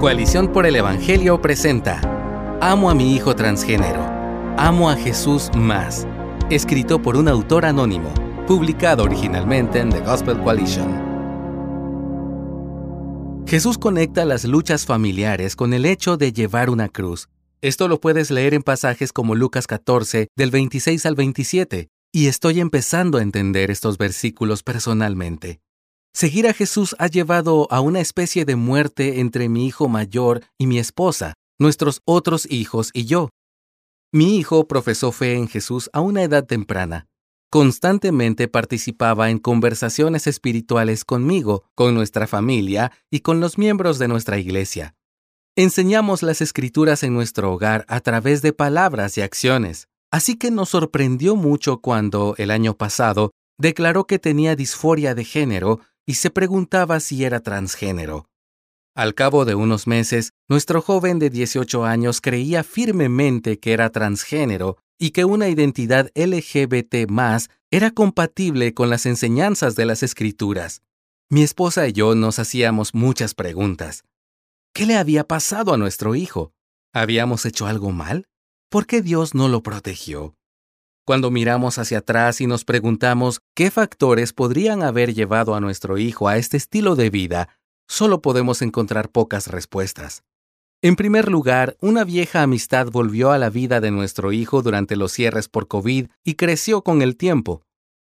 Coalición por el Evangelio presenta Amo a mi hijo transgénero. Amo a Jesús más. Escrito por un autor anónimo. Publicado originalmente en The Gospel Coalition. Jesús conecta las luchas familiares con el hecho de llevar una cruz. Esto lo puedes leer en pasajes como Lucas 14, del 26 al 27, y estoy empezando a entender estos versículos personalmente. Seguir a Jesús ha llevado a una especie de muerte entre mi hijo mayor y mi esposa, nuestros otros hijos y yo. Mi hijo profesó fe en Jesús a una edad temprana. Constantemente participaba en conversaciones espirituales conmigo, con nuestra familia y con los miembros de nuestra iglesia. Enseñamos las escrituras en nuestro hogar a través de palabras y acciones. Así que nos sorprendió mucho cuando, el año pasado, declaró que tenía disforia de género y se preguntaba si era transgénero. Al cabo de unos meses, nuestro joven de 18 años creía firmemente que era transgénero y que una identidad LGBT más era compatible con las enseñanzas de las escrituras. Mi esposa y yo nos hacíamos muchas preguntas. ¿Qué le había pasado a nuestro hijo? ¿Habíamos hecho algo mal? ¿Por qué Dios no lo protegió? Cuando miramos hacia atrás y nos preguntamos qué factores podrían haber llevado a nuestro hijo a este estilo de vida, solo podemos encontrar pocas respuestas. En primer lugar, una vieja amistad volvió a la vida de nuestro hijo durante los cierres por COVID y creció con el tiempo.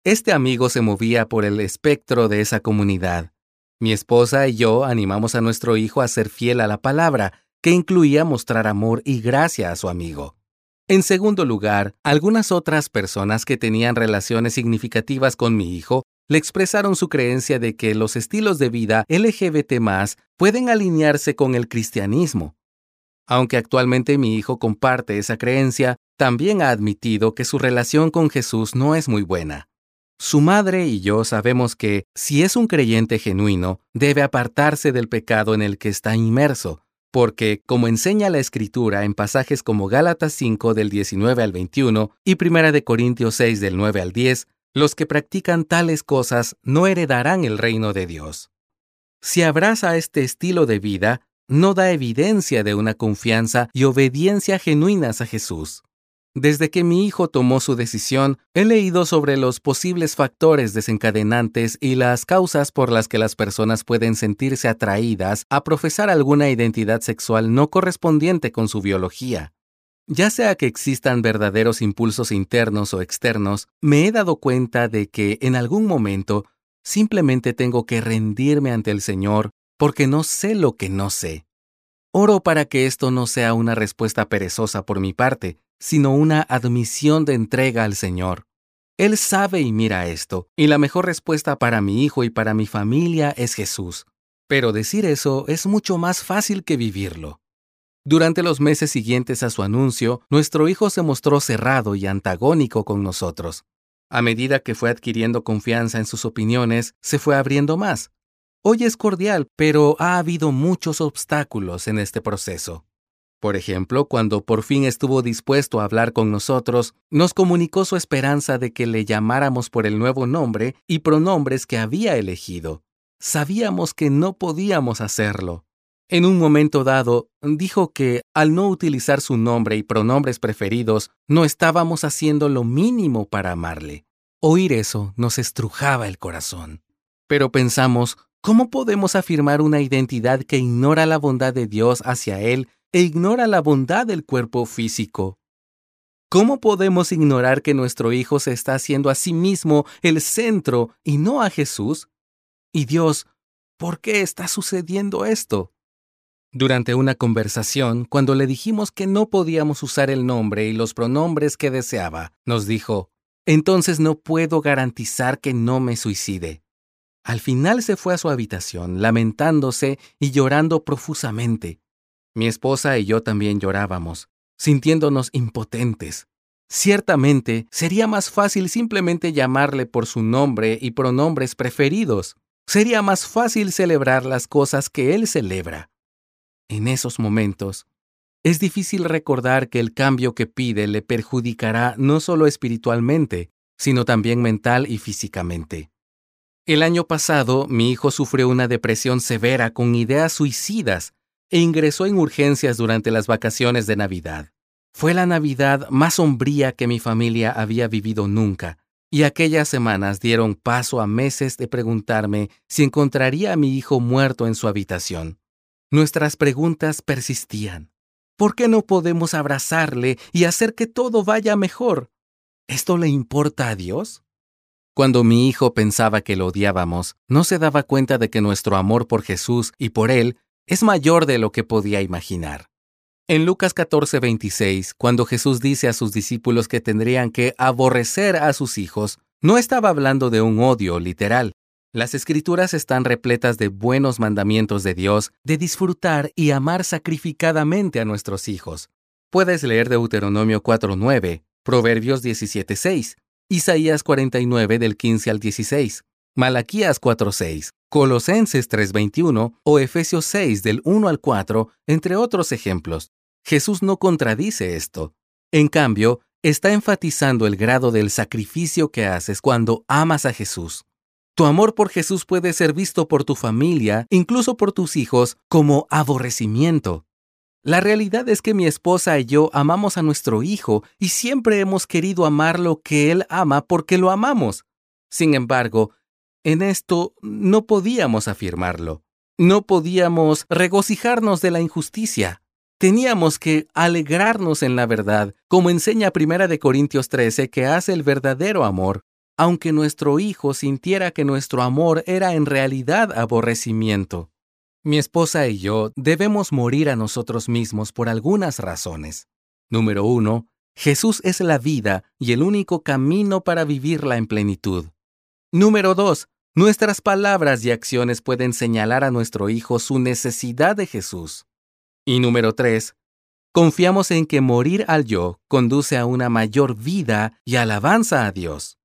Este amigo se movía por el espectro de esa comunidad. Mi esposa y yo animamos a nuestro hijo a ser fiel a la palabra, que incluía mostrar amor y gracia a su amigo. En segundo lugar, algunas otras personas que tenían relaciones significativas con mi hijo le expresaron su creencia de que los estilos de vida LGBT pueden alinearse con el cristianismo. Aunque actualmente mi hijo comparte esa creencia, también ha admitido que su relación con Jesús no es muy buena. Su madre y yo sabemos que, si es un creyente genuino, debe apartarse del pecado en el que está inmerso, porque, como enseña la Escritura en pasajes como Gálatas 5 del 19 al 21 y 1 de Corintios 6 del 9 al 10, los que practican tales cosas no heredarán el reino de Dios. Si abraza este estilo de vida, no da evidencia de una confianza y obediencia genuinas a Jesús. Desde que mi hijo tomó su decisión, he leído sobre los posibles factores desencadenantes y las causas por las que las personas pueden sentirse atraídas a profesar alguna identidad sexual no correspondiente con su biología. Ya sea que existan verdaderos impulsos internos o externos, me he dado cuenta de que en algún momento simplemente tengo que rendirme ante el Señor porque no sé lo que no sé. Oro para que esto no sea una respuesta perezosa por mi parte, sino una admisión de entrega al Señor. Él sabe y mira esto, y la mejor respuesta para mi hijo y para mi familia es Jesús. Pero decir eso es mucho más fácil que vivirlo. Durante los meses siguientes a su anuncio, nuestro hijo se mostró cerrado y antagónico con nosotros. A medida que fue adquiriendo confianza en sus opiniones, se fue abriendo más. Hoy es cordial, pero ha habido muchos obstáculos en este proceso. Por ejemplo, cuando por fin estuvo dispuesto a hablar con nosotros, nos comunicó su esperanza de que le llamáramos por el nuevo nombre y pronombres que había elegido. Sabíamos que no podíamos hacerlo. En un momento dado, dijo que, al no utilizar su nombre y pronombres preferidos, no estábamos haciendo lo mínimo para amarle. Oír eso nos estrujaba el corazón. Pero pensamos, ¿cómo podemos afirmar una identidad que ignora la bondad de Dios hacia Él e ignora la bondad del cuerpo físico. ¿Cómo podemos ignorar que nuestro Hijo se está haciendo a sí mismo el centro y no a Jesús? Y Dios, ¿por qué está sucediendo esto? Durante una conversación, cuando le dijimos que no podíamos usar el nombre y los pronombres que deseaba, nos dijo, entonces no puedo garantizar que no me suicide. Al final se fue a su habitación, lamentándose y llorando profusamente. Mi esposa y yo también llorábamos, sintiéndonos impotentes. Ciertamente, sería más fácil simplemente llamarle por su nombre y pronombres preferidos. Sería más fácil celebrar las cosas que él celebra. En esos momentos, es difícil recordar que el cambio que pide le perjudicará no solo espiritualmente, sino también mental y físicamente. El año pasado, mi hijo sufrió una depresión severa con ideas suicidas e ingresó en urgencias durante las vacaciones de Navidad. Fue la Navidad más sombría que mi familia había vivido nunca, y aquellas semanas dieron paso a meses de preguntarme si encontraría a mi hijo muerto en su habitación. Nuestras preguntas persistían. ¿Por qué no podemos abrazarle y hacer que todo vaya mejor? ¿Esto le importa a Dios? Cuando mi hijo pensaba que lo odiábamos, no se daba cuenta de que nuestro amor por Jesús y por Él es mayor de lo que podía imaginar. En Lucas 14:26, cuando Jesús dice a sus discípulos que tendrían que aborrecer a sus hijos, no estaba hablando de un odio literal. Las escrituras están repletas de buenos mandamientos de Dios, de disfrutar y amar sacrificadamente a nuestros hijos. Puedes leer Deuteronomio 4:9, Proverbios 17:6, Isaías 49 del 15 al 16, Malaquías 4:6, Colosenses 3:21 o Efesios 6 del 1 al 4, entre otros ejemplos. Jesús no contradice esto. En cambio, está enfatizando el grado del sacrificio que haces cuando amas a Jesús. Tu amor por Jesús puede ser visto por tu familia, incluso por tus hijos, como aborrecimiento. La realidad es que mi esposa y yo amamos a nuestro hijo y siempre hemos querido amar lo que él ama porque lo amamos. Sin embargo, en esto no podíamos afirmarlo. No podíamos regocijarnos de la injusticia. Teníamos que alegrarnos en la verdad, como enseña 1 de Corintios 13 que hace el verdadero amor, aunque nuestro hijo sintiera que nuestro amor era en realidad aborrecimiento. Mi esposa y yo debemos morir a nosotros mismos por algunas razones. Número uno, Jesús es la vida y el único camino para vivirla en plenitud. Número dos, nuestras palabras y acciones pueden señalar a nuestro hijo su necesidad de Jesús. Y número tres, confiamos en que morir al yo conduce a una mayor vida y alabanza a Dios.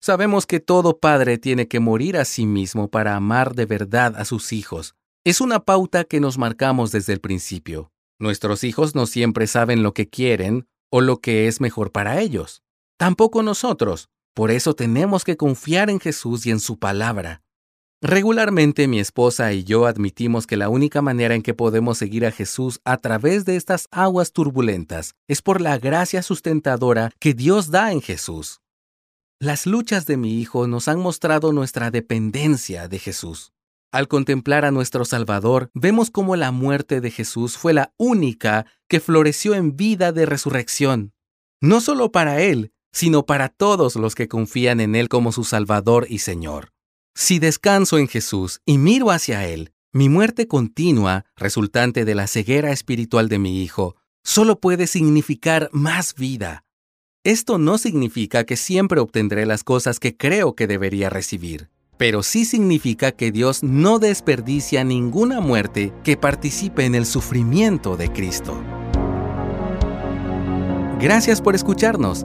Sabemos que todo padre tiene que morir a sí mismo para amar de verdad a sus hijos, es una pauta que nos marcamos desde el principio. Nuestros hijos no siempre saben lo que quieren o lo que es mejor para ellos. Tampoco nosotros. Por eso tenemos que confiar en Jesús y en su palabra. Regularmente mi esposa y yo admitimos que la única manera en que podemos seguir a Jesús a través de estas aguas turbulentas es por la gracia sustentadora que Dios da en Jesús. Las luchas de mi hijo nos han mostrado nuestra dependencia de Jesús. Al contemplar a nuestro Salvador, vemos cómo la muerte de Jesús fue la única que floreció en vida de resurrección, no solo para Él, sino para todos los que confían en Él como su Salvador y Señor. Si descanso en Jesús y miro hacia Él, mi muerte continua, resultante de la ceguera espiritual de mi Hijo, solo puede significar más vida. Esto no significa que siempre obtendré las cosas que creo que debería recibir pero sí significa que Dios no desperdicia ninguna muerte que participe en el sufrimiento de Cristo. Gracias por escucharnos.